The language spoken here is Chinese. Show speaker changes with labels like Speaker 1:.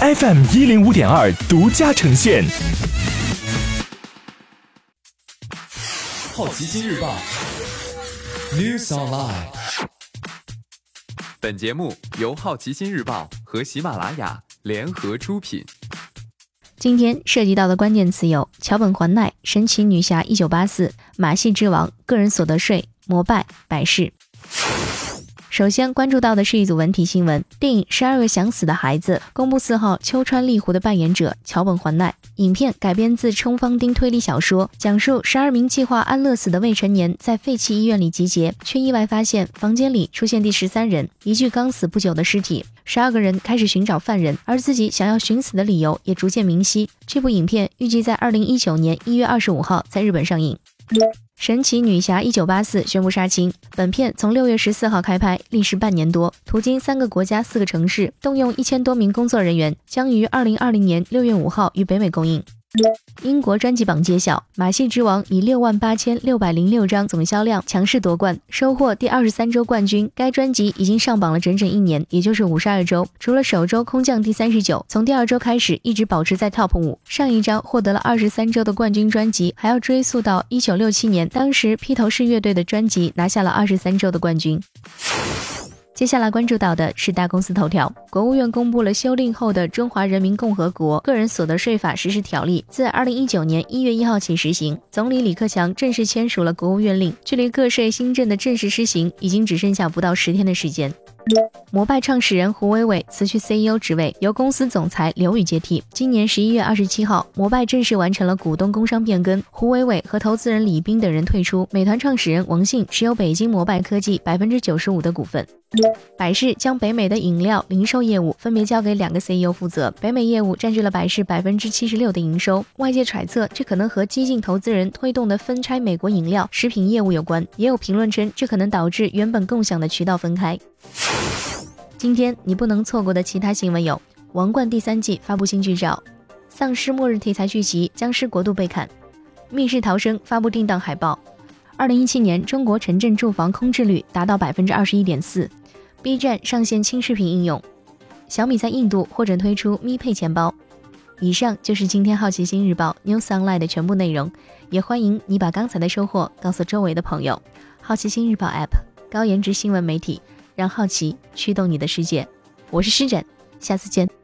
Speaker 1: FM 一零五点二独家呈现。
Speaker 2: 好奇心日报 News Online。本节目由好奇心日报和喜马拉雅联合出品。
Speaker 3: 今天涉及到的关键词有：桥本环奈、神奇女侠一九八四、马戏之王、个人所得税、摩拜、百事。首先关注到的是一组文体新闻：电影《十二个想死的孩子》公布四号，秋川丽湖的扮演者桥本环奈。影片改编自冲方丁推理小说，讲述十二名计划安乐死的未成年在废弃医院里集结，却意外发现房间里出现第十三人，一具刚死不久的尸体。十二个人开始寻找犯人，而自己想要寻死的理由也逐渐明晰。这部影片预计在二零一九年一月二十五号在日本上映。神奇女侠一九八四宣布杀青。本片从六月十四号开拍，历时半年多，途经三个国家、四个城市，动用一千多名工作人员，将于二零二零年六月五号于北美公映。英国专辑榜揭晓，《马戏之王》以六万八千六百零六张总销量强势夺冠，收获第二十三周冠军。该专辑已经上榜了整整一年，也就是五十二周。除了首周空降第三十九，从第二周开始一直保持在 TOP 五。上一张获得了二十三周的冠军专辑，还要追溯到一九六七年，当时披头士乐队的专辑拿下了二十三周的冠军。接下来关注到的是大公司头条。国务院公布了修订后的《中华人民共和国个人所得税法实施条例》，自二零一九年一月一号起实行。总理李克强正式签署了国务院令，距离个税新政的正式施行，已经只剩下不到十天的时间。摩拜创始人胡伟伟辞去 CEO 职位，由公司总裁刘宇接替。今年十一月二十七号，摩拜正式完成了股东工商变更，胡伟伟和投资人李斌等人退出。美团创始人王兴持有北京摩拜科技百分之九十五的股份。百事将北美的饮料零售业务分别交给两个 CEO 负责，北美业务占据了百事百分之七十六的营收。外界揣测，这可能和激进投资人推动的分拆美国饮料、食品业务有关，也有评论称，这可能导致原本共享的渠道分开。今天你不能错过的其他新闻有：《王冠》第三季发布新剧照，丧尸末日题材剧集《僵尸国度》被砍，《密室逃生》发布定档海报。二零一七年中国城镇住房空置率达到百分之二十一点四。B 站上线轻视频应用，小米在印度或者推出咪配钱包。以上就是今天好奇心日报 New Sunlight 的全部内容，也欢迎你把刚才的收获告诉周围的朋友。好奇心日报 App 高颜值新闻媒体，让好奇驱动你的世界。我是施展，下次见。